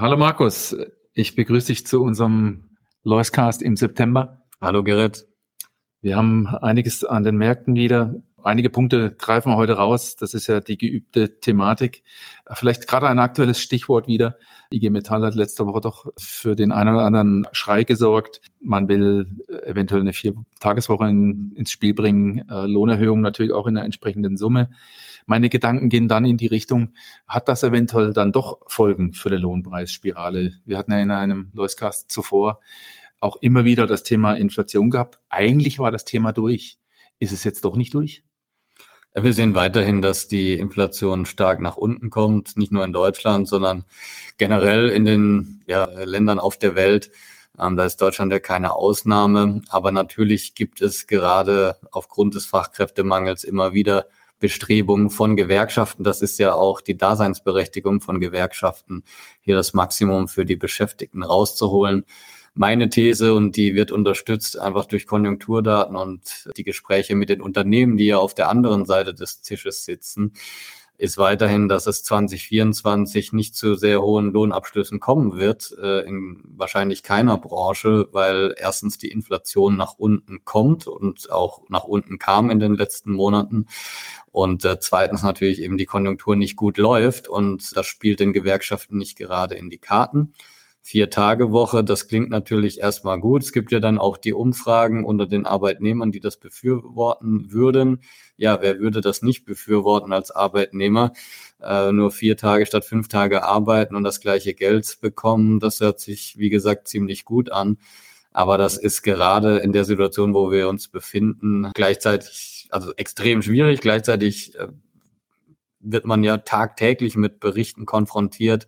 Hallo Markus, ich begrüße dich zu unserem Loiscast im September. Hallo Gerrit. Wir haben einiges an den Märkten wieder. Einige Punkte greifen wir heute raus. Das ist ja die geübte Thematik. Vielleicht gerade ein aktuelles Stichwort wieder. IG Metall hat letzte Woche doch für den einen oder anderen Schrei gesorgt. Man will eventuell eine Vier-Tageswoche in, ins Spiel bringen. Äh, Lohnerhöhung natürlich auch in einer entsprechenden Summe. Meine Gedanken gehen dann in die Richtung, hat das eventuell dann doch Folgen für die Lohnpreisspirale? Wir hatten ja in einem Loiscast zuvor auch immer wieder das Thema Inflation gehabt. Eigentlich war das Thema durch. Ist es jetzt doch nicht durch? Wir sehen weiterhin, dass die Inflation stark nach unten kommt, nicht nur in Deutschland, sondern generell in den ja, Ländern auf der Welt. Ähm, da ist Deutschland ja keine Ausnahme. Aber natürlich gibt es gerade aufgrund des Fachkräftemangels immer wieder Bestrebungen von Gewerkschaften. Das ist ja auch die Daseinsberechtigung von Gewerkschaften, hier das Maximum für die Beschäftigten rauszuholen. Meine These, und die wird unterstützt einfach durch Konjunkturdaten und die Gespräche mit den Unternehmen, die ja auf der anderen Seite des Tisches sitzen, ist weiterhin, dass es 2024 nicht zu sehr hohen Lohnabschlüssen kommen wird, äh, in wahrscheinlich keiner Branche, weil erstens die Inflation nach unten kommt und auch nach unten kam in den letzten Monaten und äh, zweitens natürlich eben die Konjunktur nicht gut läuft und das spielt den Gewerkschaften nicht gerade in die Karten. Vier-Tage-Woche, das klingt natürlich erstmal gut. Es gibt ja dann auch die Umfragen unter den Arbeitnehmern, die das befürworten würden. Ja, wer würde das nicht befürworten als Arbeitnehmer? Äh, nur vier Tage statt fünf Tage arbeiten und das gleiche Geld bekommen, das hört sich, wie gesagt, ziemlich gut an. Aber das ist gerade in der Situation, wo wir uns befinden, gleichzeitig, also extrem schwierig. Gleichzeitig äh, wird man ja tagtäglich mit Berichten konfrontiert.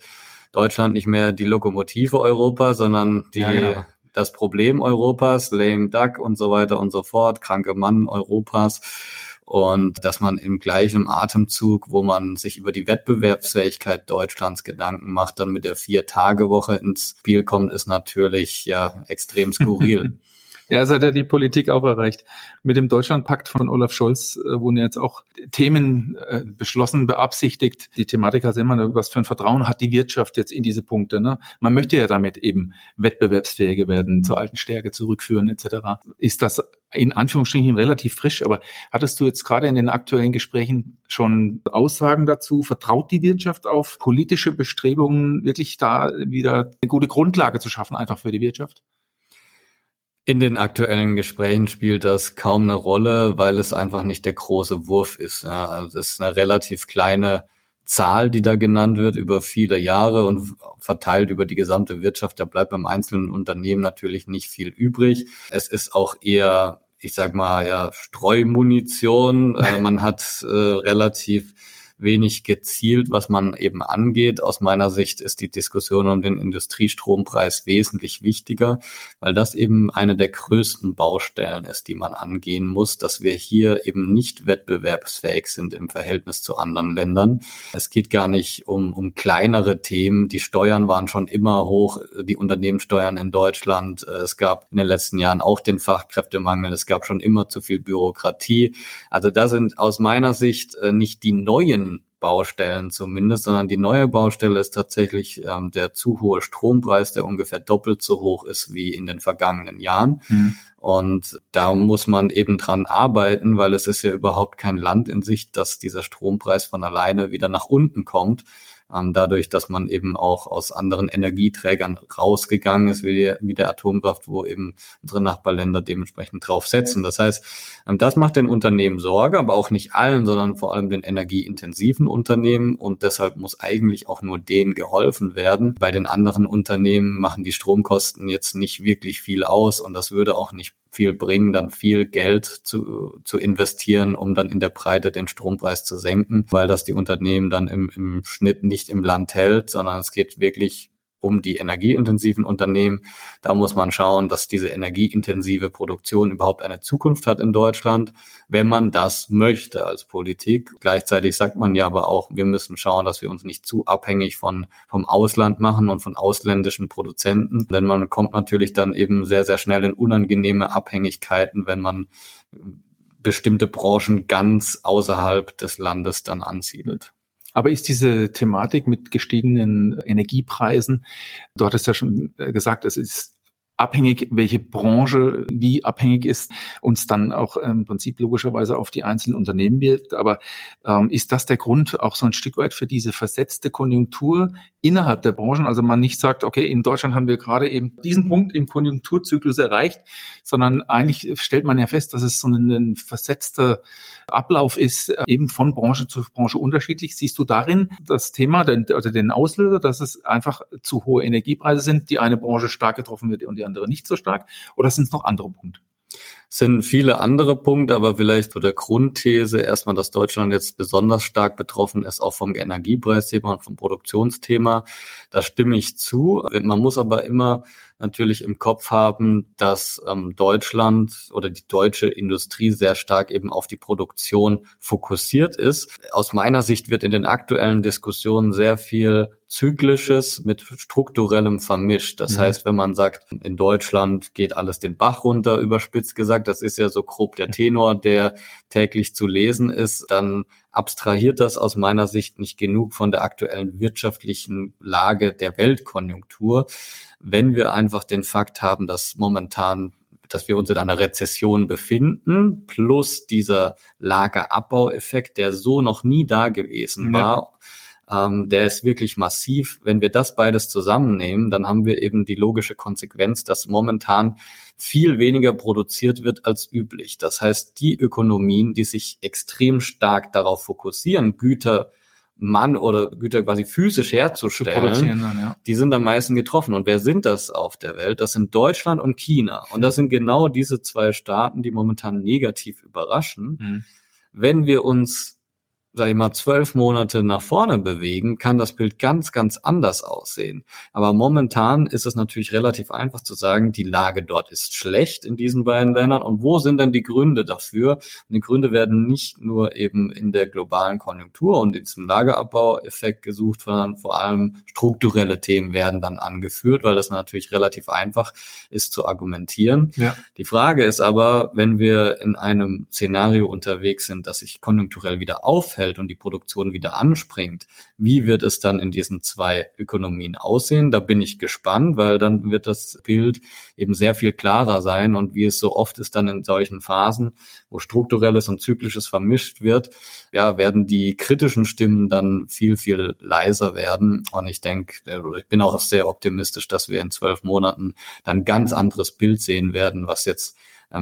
Deutschland nicht mehr die Lokomotive Europa, sondern die, ja, genau. das Problem Europas, lame duck und so weiter und so fort, kranke Mann Europas und dass man im gleichen Atemzug, wo man sich über die Wettbewerbsfähigkeit Deutschlands Gedanken macht, dann mit der Vier-Tage-Woche ins Spiel kommt, ist natürlich ja extrem skurril. Ja, es hat ja die Politik auch erreicht. Mit dem Deutschlandpakt von Olaf Scholz äh, wurden jetzt auch Themen äh, beschlossen, beabsichtigt. Die Thematik hat immer, was für ein Vertrauen hat die Wirtschaft jetzt in diese Punkte. Ne? Man möchte ja damit eben wettbewerbsfähiger werden, zur alten Stärke zurückführen etc. Ist das in Anführungsstrichen relativ frisch, aber hattest du jetzt gerade in den aktuellen Gesprächen schon Aussagen dazu? Vertraut die Wirtschaft auf politische Bestrebungen, wirklich da wieder eine gute Grundlage zu schaffen, einfach für die Wirtschaft? In den aktuellen Gesprächen spielt das kaum eine Rolle, weil es einfach nicht der große Wurf ist. Ja, also es ist eine relativ kleine Zahl, die da genannt wird über viele Jahre und verteilt über die gesamte Wirtschaft. Da bleibt beim einzelnen Unternehmen natürlich nicht viel übrig. Es ist auch eher, ich sag mal, ja, Streumunition. Äh, man hat äh, relativ wenig gezielt, was man eben angeht. Aus meiner Sicht ist die Diskussion um den Industriestrompreis wesentlich wichtiger, weil das eben eine der größten Baustellen ist, die man angehen muss, dass wir hier eben nicht wettbewerbsfähig sind im Verhältnis zu anderen Ländern. Es geht gar nicht um, um kleinere Themen. Die Steuern waren schon immer hoch, die Unternehmenssteuern in Deutschland. Es gab in den letzten Jahren auch den Fachkräftemangel. Es gab schon immer zu viel Bürokratie. Also da sind aus meiner Sicht äh, nicht die neuen Baustellen zumindest, sondern die neue Baustelle ist tatsächlich ähm, der zu hohe Strompreis, der ungefähr doppelt so hoch ist wie in den vergangenen Jahren. Mhm. Und da muss man eben dran arbeiten, weil es ist ja überhaupt kein Land in Sicht, dass dieser Strompreis von alleine wieder nach unten kommt dadurch, dass man eben auch aus anderen Energieträgern rausgegangen ist, wie, wie der Atomkraft, wo eben unsere Nachbarländer dementsprechend drauf setzen. Das heißt, ähm, das macht den Unternehmen Sorge, aber auch nicht allen, sondern vor allem den energieintensiven Unternehmen und deshalb muss eigentlich auch nur denen geholfen werden. Bei den anderen Unternehmen machen die Stromkosten jetzt nicht wirklich viel aus und das würde auch nicht viel bringen, dann viel Geld zu, zu investieren, um dann in der Breite den Strompreis zu senken, weil das die Unternehmen dann im, im Schnitt nicht im Land hält, sondern es geht wirklich um die energieintensiven Unternehmen. Da muss man schauen, dass diese energieintensive Produktion überhaupt eine Zukunft hat in Deutschland, wenn man das möchte als Politik. Gleichzeitig sagt man ja aber auch, wir müssen schauen, dass wir uns nicht zu abhängig von, vom Ausland machen und von ausländischen Produzenten. Denn man kommt natürlich dann eben sehr, sehr schnell in unangenehme Abhängigkeiten, wenn man bestimmte Branchen ganz außerhalb des Landes dann ansiedelt. Aber ist diese Thematik mit gestiegenen Energiepreisen, du hattest ja schon äh, gesagt, es ist abhängig, welche Branche wie abhängig ist, uns dann auch im Prinzip logischerweise auf die einzelnen Unternehmen wirkt. Aber ähm, ist das der Grund auch so ein Stück weit für diese versetzte Konjunktur innerhalb der Branchen? Also man nicht sagt, okay, in Deutschland haben wir gerade eben diesen Punkt im Konjunkturzyklus erreicht, sondern eigentlich stellt man ja fest, dass es so ein, ein versetzter Ablauf ist, äh, eben von Branche zu Branche unterschiedlich. Siehst du darin das Thema, den, also den Auslöser, dass es einfach zu hohe Energiepreise sind, die eine Branche stark getroffen wird und die andere nicht so stark? Oder sind es noch andere Punkte? Es sind viele andere Punkte, aber vielleicht so der Grundthese erstmal, dass Deutschland jetzt besonders stark betroffen ist, auch vom Energiepreisthema und vom Produktionsthema. Da stimme ich zu. Man muss aber immer natürlich im Kopf haben, dass ähm, Deutschland oder die deutsche Industrie sehr stark eben auf die Produktion fokussiert ist. Aus meiner Sicht wird in den aktuellen Diskussionen sehr viel Zyklisches mit strukturellem vermischt. Das mhm. heißt, wenn man sagt, in Deutschland geht alles den Bach runter, überspitzt gesagt, das ist ja so grob der Tenor, der täglich zu lesen ist, dann abstrahiert das aus meiner Sicht nicht genug von der aktuellen wirtschaftlichen Lage der Weltkonjunktur. Wenn wir einfach den Fakt haben, dass momentan dass wir uns in einer Rezession befinden, plus dieser Lagerabbaueffekt, der so noch nie da gewesen war, ähm, der ist wirklich massiv. Wenn wir das beides zusammennehmen, dann haben wir eben die logische Konsequenz, dass momentan viel weniger produziert wird als üblich. Das heißt, die Ökonomien, die sich extrem stark darauf fokussieren, Güter Mann oder Güter quasi physisch herzustellen, dann, ja. die sind am meisten getroffen. Und wer sind das auf der Welt? Das sind Deutschland und China. Und das sind genau diese zwei Staaten, die momentan negativ überraschen. Mhm. Wenn wir uns sag ich mal, zwölf Monate nach vorne bewegen, kann das Bild ganz, ganz anders aussehen. Aber momentan ist es natürlich relativ einfach zu sagen, die Lage dort ist schlecht in diesen beiden Ländern. Und wo sind denn die Gründe dafür? Und die Gründe werden nicht nur eben in der globalen Konjunktur und in diesem Lagerabbaueffekt gesucht, sondern vor allem strukturelle Themen werden dann angeführt, weil das natürlich relativ einfach ist zu argumentieren. Ja. Die Frage ist aber, wenn wir in einem Szenario unterwegs sind, das sich konjunkturell wieder aufhält, ausfällt und die Produktion wieder anspringt, wie wird es dann in diesen zwei Ökonomien aussehen? Da bin ich gespannt, weil dann wird das Bild eben sehr viel klarer sein und wie es so oft ist dann in solchen Phasen, wo strukturelles und zyklisches vermischt wird, ja, werden die kritischen Stimmen dann viel, viel leiser werden. Und ich denke, ich bin auch sehr optimistisch, dass wir in zwölf Monaten dann ganz anderes Bild sehen werden, was jetzt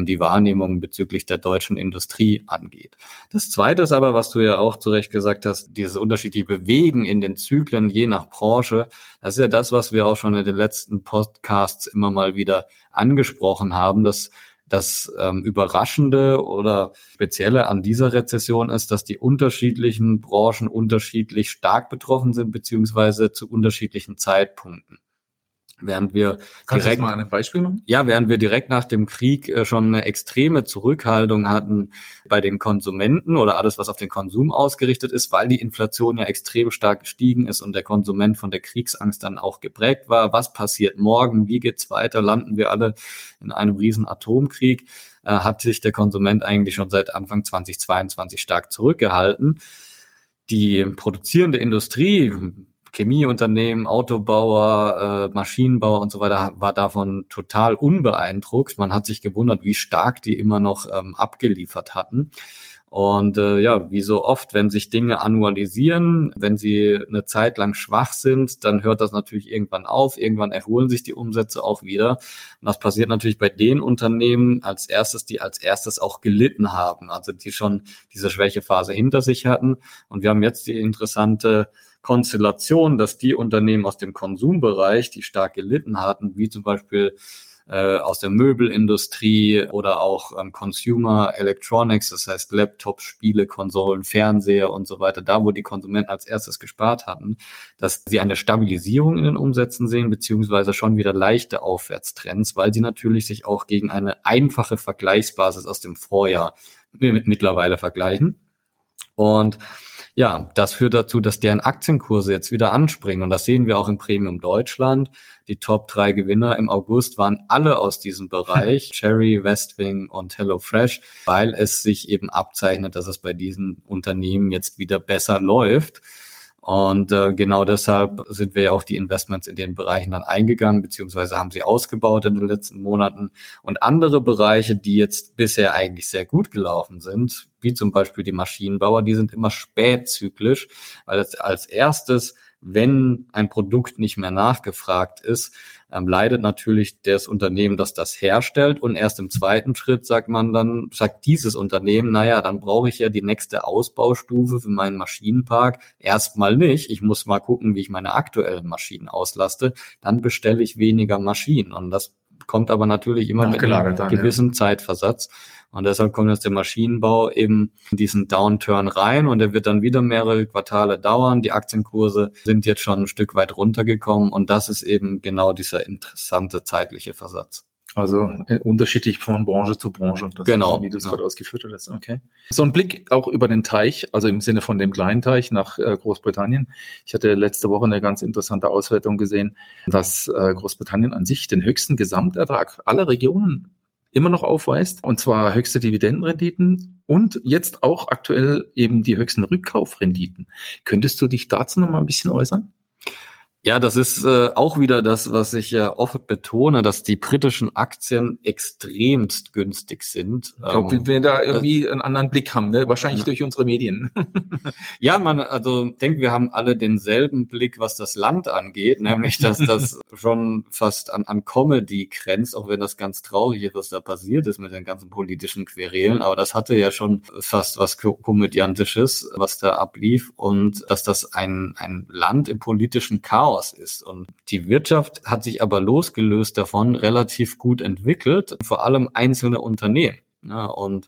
die Wahrnehmung bezüglich der deutschen Industrie angeht. Das Zweite ist aber, was du ja auch zu Recht gesagt hast, dieses unterschiedliche Bewegen in den Zyklen je nach Branche. Das ist ja das, was wir auch schon in den letzten Podcasts immer mal wieder angesprochen haben, dass das ähm, Überraschende oder Spezielle an dieser Rezession ist, dass die unterschiedlichen Branchen unterschiedlich stark betroffen sind, beziehungsweise zu unterschiedlichen Zeitpunkten während wir Kannst direkt mal ein Beispiel machen? Ja, während wir direkt nach dem Krieg äh, schon eine extreme Zurückhaltung hatten bei den Konsumenten oder alles, was auf den Konsum ausgerichtet ist, weil die Inflation ja extrem stark gestiegen ist und der Konsument von der Kriegsangst dann auch geprägt war. Was passiert morgen? Wie geht's weiter? Landen wir alle in einem riesen Atomkrieg? Äh, hat sich der Konsument eigentlich schon seit Anfang 2022 stark zurückgehalten. Die produzierende Industrie, Chemieunternehmen, Autobauer, äh, Maschinenbauer und so weiter war davon total unbeeindruckt. Man hat sich gewundert, wie stark die immer noch ähm, abgeliefert hatten. Und äh, ja, wie so oft, wenn sich Dinge annualisieren, wenn sie eine Zeit lang schwach sind, dann hört das natürlich irgendwann auf. Irgendwann erholen sich die Umsätze auch wieder. Und das passiert natürlich bei den Unternehmen als erstes, die als erstes auch gelitten haben, also die schon diese Schwächephase hinter sich hatten. Und wir haben jetzt die interessante Konstellation, dass die Unternehmen aus dem Konsumbereich, die stark gelitten hatten, wie zum Beispiel äh, aus der Möbelindustrie oder auch ähm, Consumer Electronics, das heißt Laptops, Spiele, Konsolen, Fernseher und so weiter, da wo die Konsumenten als erstes gespart hatten, dass sie eine Stabilisierung in den Umsätzen sehen, beziehungsweise schon wieder leichte Aufwärtstrends, weil sie natürlich sich auch gegen eine einfache Vergleichsbasis aus dem Vorjahr mittlerweile vergleichen. Und ja, das führt dazu, dass deren Aktienkurse jetzt wieder anspringen. Und das sehen wir auch im Premium Deutschland. Die Top drei Gewinner im August waren alle aus diesem Bereich, Cherry, Westwing und HelloFresh, weil es sich eben abzeichnet, dass es bei diesen Unternehmen jetzt wieder besser läuft. Und äh, genau deshalb sind wir ja auch die Investments in den Bereichen dann eingegangen, beziehungsweise haben sie ausgebaut in den letzten Monaten. Und andere Bereiche, die jetzt bisher eigentlich sehr gut gelaufen sind, wie zum Beispiel die Maschinenbauer, die sind immer spätzyklisch, weil als erstes wenn ein Produkt nicht mehr nachgefragt ist, ähm, leidet natürlich das Unternehmen, das das herstellt. Und erst im zweiten Schritt sagt man dann, sagt dieses Unternehmen, naja, dann brauche ich ja die nächste Ausbaustufe für meinen Maschinenpark. Erstmal nicht. Ich muss mal gucken, wie ich meine aktuellen Maschinen auslaste. Dann bestelle ich weniger Maschinen. Und das kommt aber natürlich immer mit einem gewissen ja. Zeitversatz. Und deshalb kommt jetzt der Maschinenbau eben in diesen Downturn rein und der wird dann wieder mehrere Quartale dauern. Die Aktienkurse sind jetzt schon ein Stück weit runtergekommen und das ist eben genau dieser interessante zeitliche Versatz. Also äh, unterschiedlich von Branche zu Branche. Das genau. Ist, wie du es ja. gerade ausgeführt hast. Okay. So ein Blick auch über den Teich, also im Sinne von dem kleinen Teich nach äh, Großbritannien. Ich hatte letzte Woche eine ganz interessante Auswertung gesehen, dass äh, Großbritannien an sich den höchsten Gesamtertrag aller Regionen immer noch aufweist, und zwar höchste Dividendenrenditen und jetzt auch aktuell eben die höchsten Rückkaufrenditen. Könntest du dich dazu noch mal ein bisschen äußern? Ja, das ist äh, auch wieder das, was ich ja oft betone, dass die britischen Aktien extremst günstig sind. Ich glaube, ähm, wir da irgendwie einen anderen Blick haben, ne? wahrscheinlich ja. durch unsere Medien. ja, man, also denke, wir haben alle denselben Blick, was das Land angeht, nämlich dass das schon fast an, an Comedy grenzt, auch wenn das ganz traurig ist, was da passiert ist mit den ganzen politischen Querelen. Aber das hatte ja schon fast was Komödiantisches, was da ablief und dass das ein, ein Land im politischen Chaos Chaos ist. Und die Wirtschaft hat sich aber losgelöst davon relativ gut entwickelt, vor allem einzelne Unternehmen. Ja, und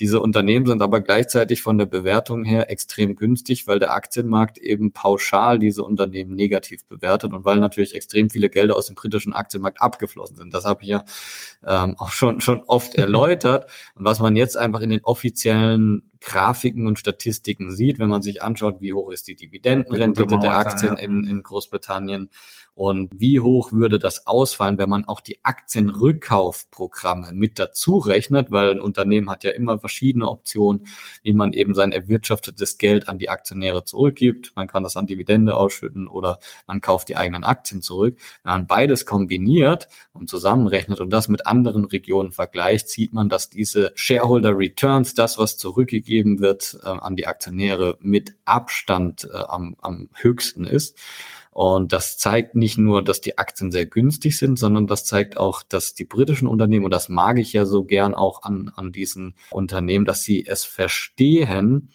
diese Unternehmen sind aber gleichzeitig von der Bewertung her extrem günstig, weil der Aktienmarkt eben pauschal diese Unternehmen negativ bewertet und weil natürlich extrem viele Gelder aus dem britischen Aktienmarkt abgeflossen sind. Das habe ich ja ähm, auch schon, schon oft erläutert. Und was man jetzt einfach in den offiziellen Grafiken und Statistiken sieht, wenn man sich anschaut, wie hoch ist die Dividendenrendite der Aktien in, in Großbritannien und wie hoch würde das ausfallen, wenn man auch die Aktienrückkaufprogramme mit dazu rechnet, weil ein Unternehmen hat ja immer verschiedene Optionen, wie man eben sein erwirtschaftetes Geld an die Aktionäre zurückgibt. Man kann das an Dividende ausschütten oder man kauft die eigenen Aktien zurück. Wenn man beides kombiniert und zusammenrechnet und das mit anderen Regionen vergleicht, sieht man, dass diese Shareholder Returns, das, was zurückgegeben wird äh, an die Aktionäre, mit Abstand äh, am, am höchsten ist. Und das zeigt nicht nur, dass die Aktien sehr günstig sind, sondern das zeigt auch, dass die britischen Unternehmen, und das mag ich ja so gern auch an, an diesen Unternehmen, dass sie es verstehen,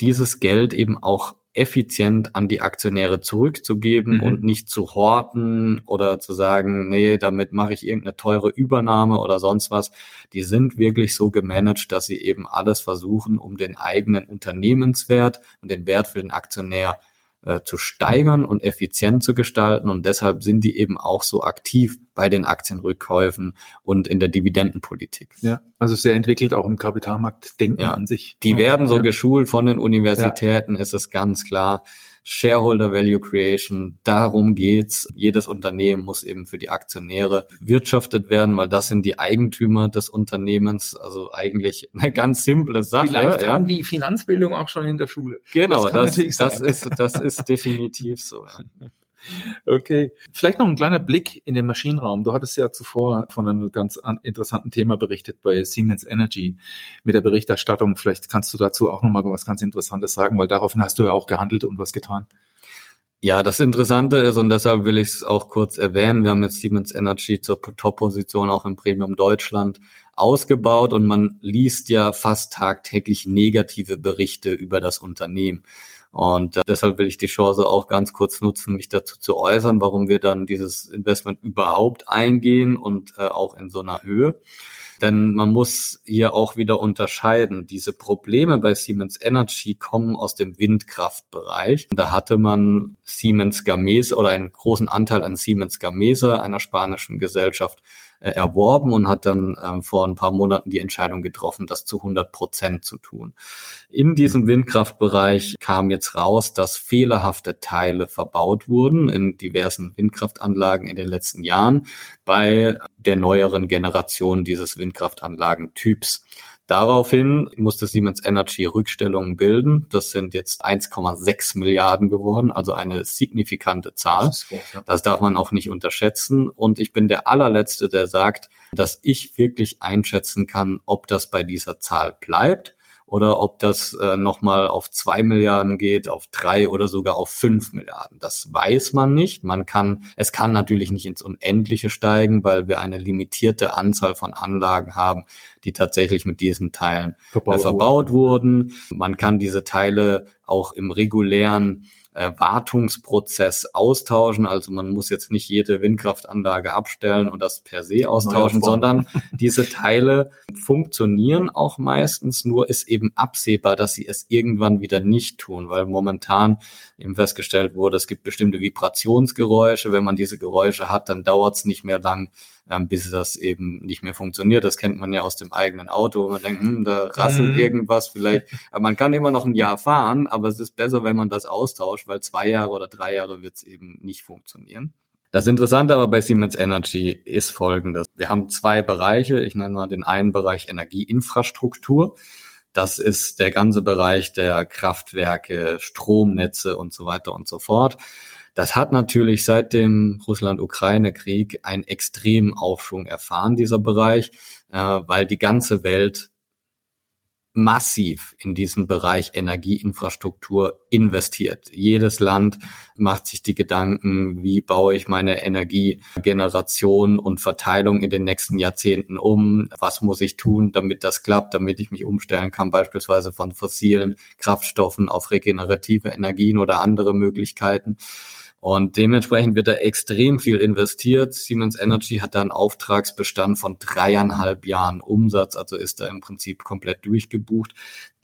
dieses Geld eben auch effizient an die Aktionäre zurückzugeben mhm. und nicht zu horten oder zu sagen, nee, damit mache ich irgendeine teure Übernahme oder sonst was. Die sind wirklich so gemanagt, dass sie eben alles versuchen, um den eigenen Unternehmenswert und den Wert für den Aktionär äh, zu steigern und effizient zu gestalten. Und deshalb sind die eben auch so aktiv bei den Aktienrückkäufen und in der Dividendenpolitik. Ja, also sehr entwickelt auch im Kapitalmarktdenken ja. an sich. Die werden so geschult von den Universitäten, ja. ist es ganz klar. Shareholder Value Creation, darum geht's. Jedes Unternehmen muss eben für die Aktionäre wirtschaftet werden, weil das sind die Eigentümer des Unternehmens. Also eigentlich eine ganz simple Sache. Vielleicht ja. haben die Finanzbildung auch schon in der Schule. Genau, das, das, das ist, das ist definitiv so. Ja. Okay. Vielleicht noch ein kleiner Blick in den Maschinenraum. Du hattest ja zuvor von einem ganz interessanten Thema berichtet bei Siemens Energy mit der Berichterstattung. Vielleicht kannst du dazu auch noch mal was ganz Interessantes sagen, weil daraufhin hast du ja auch gehandelt und was getan. Ja, das Interessante ist, und deshalb will ich es auch kurz erwähnen, wir haben jetzt Siemens Energy zur Top-Position auch im Premium Deutschland ausgebaut und man liest ja fast tagtäglich negative Berichte über das Unternehmen. Und äh, deshalb will ich die Chance auch ganz kurz nutzen, mich dazu zu äußern, warum wir dann dieses Investment überhaupt eingehen und äh, auch in so einer Höhe. Denn man muss hier auch wieder unterscheiden. Diese Probleme bei Siemens Energy kommen aus dem Windkraftbereich. Da hatte man Siemens Gamesa oder einen großen Anteil an Siemens Gamesa, einer spanischen Gesellschaft, erworben und hat dann ähm, vor ein paar Monaten die Entscheidung getroffen, das zu 100 Prozent zu tun. In diesem Windkraftbereich kam jetzt raus, dass fehlerhafte Teile verbaut wurden in diversen Windkraftanlagen in den letzten Jahren bei der neueren Generation dieses Windkraftanlagentyps. Daraufhin musste Siemens Energy Rückstellungen bilden. Das sind jetzt 1,6 Milliarden geworden, also eine signifikante Zahl. Das darf man auch nicht unterschätzen. Und ich bin der allerletzte, der sagt, dass ich wirklich einschätzen kann, ob das bei dieser Zahl bleibt oder ob das äh, nochmal auf zwei Milliarden geht, auf drei oder sogar auf fünf Milliarden. Das weiß man nicht. Man kann, es kann natürlich nicht ins Unendliche steigen, weil wir eine limitierte Anzahl von Anlagen haben, die tatsächlich mit diesen Teilen verbaut, äh, verbaut wurden. Man kann diese Teile auch im regulären äh, Wartungsprozess austauschen. Also man muss jetzt nicht jede Windkraftanlage abstellen und das per se austauschen, sondern diese Teile funktionieren auch meistens, nur ist eben absehbar, dass sie es irgendwann wieder nicht tun, weil momentan eben festgestellt wurde, es gibt bestimmte Vibrationsgeräusche. Wenn man diese Geräusche hat, dann dauert es nicht mehr lang, ähm, bis das eben nicht mehr funktioniert. Das kennt man ja aus dem eigenen Auto, man denkt, hm, da rasselt mhm. irgendwas vielleicht. Aber man kann immer noch ein Jahr fahren, aber es ist besser, wenn man das austauscht, weil zwei Jahre oder drei Jahre wird es eben nicht funktionieren. Das Interessante aber bei Siemens Energy ist folgendes. Wir haben zwei Bereiche. Ich nenne mal den einen Bereich Energieinfrastruktur. Das ist der ganze Bereich der Kraftwerke, Stromnetze und so weiter und so fort. Das hat natürlich seit dem Russland-Ukraine-Krieg einen extremen Aufschwung erfahren, dieser Bereich, äh, weil die ganze Welt massiv in diesem Bereich Energieinfrastruktur investiert. Jedes Land macht sich die Gedanken, wie baue ich meine Energiegeneration und Verteilung in den nächsten Jahrzehnten um? Was muss ich tun, damit das klappt, damit ich mich umstellen kann, beispielsweise von fossilen Kraftstoffen auf regenerative Energien oder andere Möglichkeiten? Und dementsprechend wird da extrem viel investiert. Siemens Energy hat da einen Auftragsbestand von dreieinhalb Jahren Umsatz, also ist da im Prinzip komplett durchgebucht.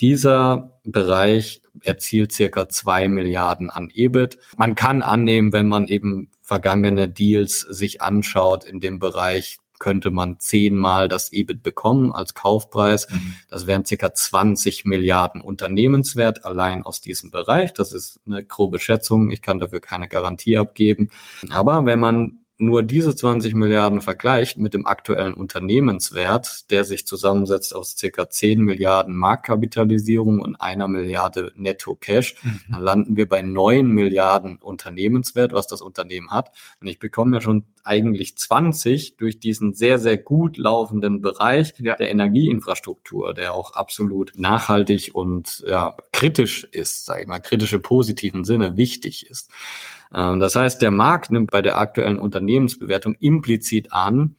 Dieser Bereich erzielt circa zwei Milliarden an EBIT. Man kann annehmen, wenn man eben vergangene Deals sich anschaut in dem Bereich, könnte man zehnmal das EBIT bekommen als Kaufpreis. Mhm. Das wären circa 20 Milliarden Unternehmenswert allein aus diesem Bereich. Das ist eine grobe Schätzung. Ich kann dafür keine Garantie abgeben. Aber wenn man nur diese 20 Milliarden vergleicht mit dem aktuellen Unternehmenswert, der sich zusammensetzt aus circa 10 Milliarden Marktkapitalisierung und einer Milliarde Netto Cash, mhm. dann landen wir bei 9 Milliarden Unternehmenswert, was das Unternehmen hat. Und ich bekomme ja schon eigentlich 20 durch diesen sehr, sehr gut laufenden Bereich ja. der Energieinfrastruktur, der auch absolut nachhaltig und ja, kritisch ist, sage ich mal, kritische positiven Sinne wichtig ist. Ähm, das heißt, der Markt nimmt bei der aktuellen Unternehmensbewertung implizit an,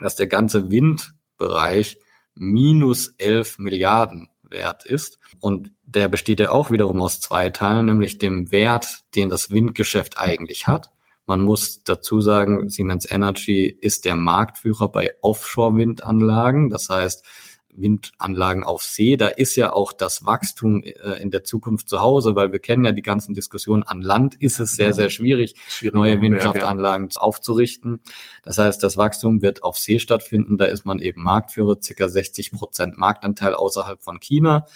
dass der ganze Windbereich minus 11 Milliarden wert ist. Und der besteht ja auch wiederum aus zwei Teilen, nämlich dem Wert, den das Windgeschäft eigentlich hat. Man muss dazu sagen, Siemens Energy ist der Marktführer bei Offshore-Windanlagen. Das heißt, Windanlagen auf See. Da ist ja auch das Wachstum äh, in der Zukunft zu Hause, weil wir kennen ja die ganzen Diskussionen. An Land ist es sehr, sehr schwierig, schwierig neue Windkraftanlagen ja. aufzurichten. Das heißt, das Wachstum wird auf See stattfinden. Da ist man eben Marktführer, circa 60 Prozent Marktanteil außerhalb von China.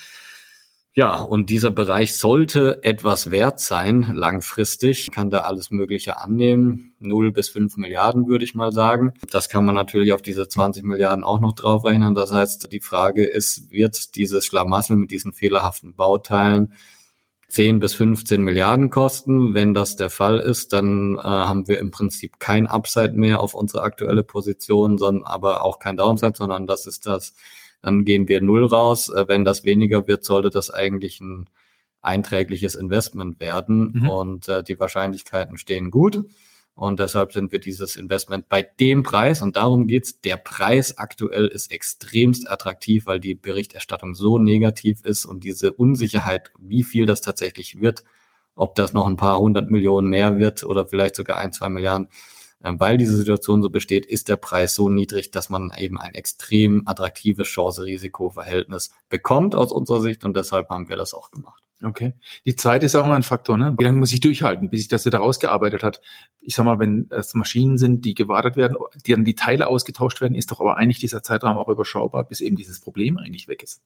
Ja, und dieser Bereich sollte etwas wert sein, langfristig. Kann da alles Mögliche annehmen. Null bis fünf Milliarden, würde ich mal sagen. Das kann man natürlich auf diese 20 Milliarden auch noch draufrechnen. Das heißt, die Frage ist, wird dieses Schlamassel mit diesen fehlerhaften Bauteilen 10 bis 15 Milliarden kosten. Wenn das der Fall ist, dann äh, haben wir im Prinzip kein Upside mehr auf unsere aktuelle Position, sondern aber auch kein Downside, sondern das ist das dann gehen wir null raus. Äh, wenn das weniger wird, sollte das eigentlich ein einträgliches Investment werden mhm. und äh, die Wahrscheinlichkeiten stehen gut. Und deshalb sind wir dieses Investment bei dem Preis, und darum geht's, der Preis aktuell ist extremst attraktiv, weil die Berichterstattung so negativ ist und diese Unsicherheit, wie viel das tatsächlich wird, ob das noch ein paar hundert Millionen mehr wird oder vielleicht sogar ein, zwei Milliarden, weil diese Situation so besteht, ist der Preis so niedrig, dass man eben ein extrem attraktives Chance-Risiko-Verhältnis bekommt aus unserer Sicht und deshalb haben wir das auch gemacht. Okay. Die Zeit ist auch mal ein Faktor, ne? Wie lange muss ich durchhalten, bis ich das wieder rausgearbeitet hat? Ich sag mal, wenn es Maschinen sind, die gewartet werden, die dann die Teile ausgetauscht werden, ist doch aber eigentlich dieser Zeitraum auch überschaubar, bis eben dieses Problem eigentlich weg ist.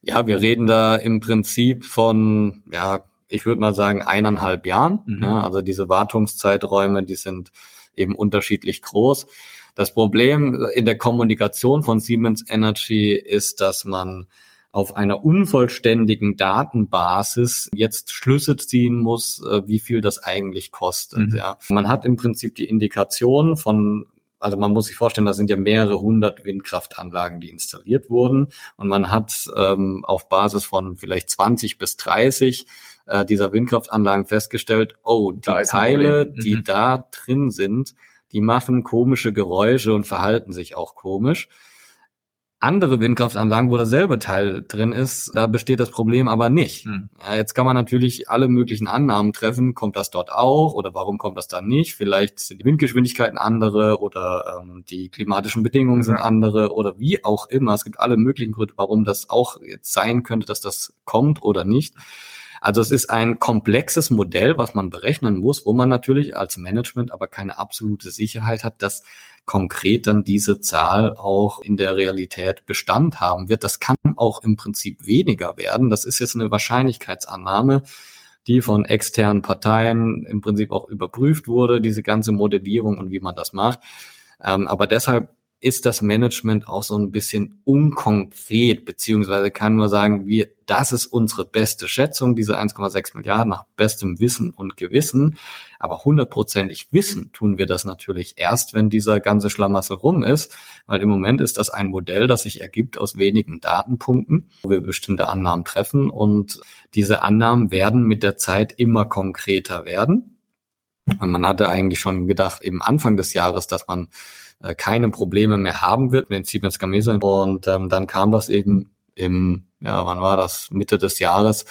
Ja, wir reden da im Prinzip von, ja, ich würde mal sagen, eineinhalb Jahren. Mhm. Ja, also diese Wartungszeiträume, die sind eben unterschiedlich groß. Das Problem in der Kommunikation von Siemens Energy ist, dass man auf einer unvollständigen Datenbasis jetzt Schlüsse ziehen muss, äh, wie viel das eigentlich kostet. Mhm. Ja. Man hat im Prinzip die Indikation von also man muss sich vorstellen, da sind ja mehrere hundert Windkraftanlagen, die installiert wurden. Und man hat ähm, auf Basis von vielleicht 20 bis 30 äh, dieser Windkraftanlagen festgestellt, oh, die Teile, die mhm. da drin sind, die machen komische Geräusche und verhalten sich auch komisch andere Windkraftanlagen, wo dasselbe Teil drin ist, da besteht das Problem aber nicht. Hm. Ja, jetzt kann man natürlich alle möglichen Annahmen treffen. Kommt das dort auch oder warum kommt das da nicht? Vielleicht sind die Windgeschwindigkeiten andere oder ähm, die klimatischen Bedingungen sind andere oder wie auch immer. Es gibt alle möglichen Gründe, warum das auch jetzt sein könnte, dass das kommt oder nicht. Also es ist ein komplexes Modell, was man berechnen muss, wo man natürlich als Management aber keine absolute Sicherheit hat, dass konkret dann diese Zahl auch in der Realität Bestand haben wird. Das kann auch im Prinzip weniger werden. Das ist jetzt eine Wahrscheinlichkeitsannahme, die von externen Parteien im Prinzip auch überprüft wurde, diese ganze Modellierung und wie man das macht. Ähm, aber deshalb ist das Management auch so ein bisschen unkonkret, beziehungsweise kann nur sagen, wir, das ist unsere beste Schätzung, diese 1,6 Milliarden nach bestem Wissen und Gewissen. Aber hundertprozentig wissen tun wir das natürlich erst, wenn dieser ganze Schlamassel rum ist, weil im Moment ist das ein Modell, das sich ergibt aus wenigen Datenpunkten, wo wir bestimmte Annahmen treffen und diese Annahmen werden mit der Zeit immer konkreter werden. Und man hatte eigentlich schon gedacht, eben Anfang des Jahres, dass man äh, keine Probleme mehr haben wird mit den Siemens Gamesa. Und ähm, dann kam das eben im, ja, wann war das? Mitte des Jahres,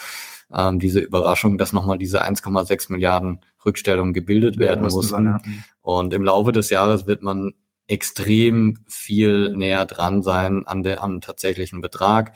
ähm, diese Überraschung, dass nochmal diese 1,6 Milliarden Rückstellung gebildet werden ja, mussten. Ja. Und im Laufe des Jahres wird man extrem viel näher dran sein an der, am tatsächlichen Betrag.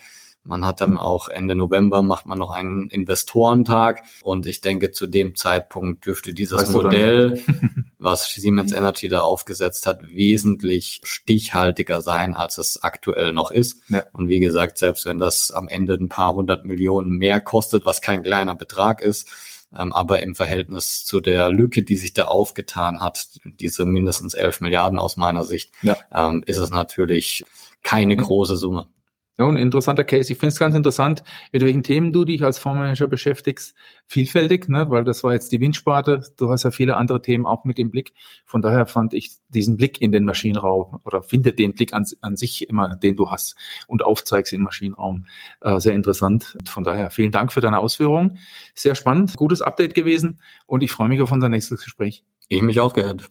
Man hat dann auch Ende November macht man noch einen Investorentag und ich denke, zu dem Zeitpunkt dürfte dieses weißt Modell, was Siemens Energy da aufgesetzt hat, wesentlich stichhaltiger sein, als es aktuell noch ist. Ja. Und wie gesagt, selbst wenn das am Ende ein paar hundert Millionen mehr kostet, was kein kleiner Betrag ist, ähm, aber im Verhältnis zu der Lücke, die sich da aufgetan hat, diese mindestens elf Milliarden aus meiner Sicht, ja. ähm, ist es natürlich keine große Summe. Ja, ein interessanter Case. Ich finde es ganz interessant, mit welchen Themen du dich als Fondsmanager beschäftigst. Vielfältig, ne? weil das war jetzt die Windsparte. Du hast ja viele andere Themen auch mit dem Blick. Von daher fand ich diesen Blick in den Maschinenraum oder finde den Blick an, an sich immer, den du hast und aufzeigst im Maschinenraum, äh, sehr interessant. Von daher vielen Dank für deine Ausführungen. Sehr spannend, gutes Update gewesen und ich freue mich auf unser nächstes Gespräch. Ich mich auch gehört.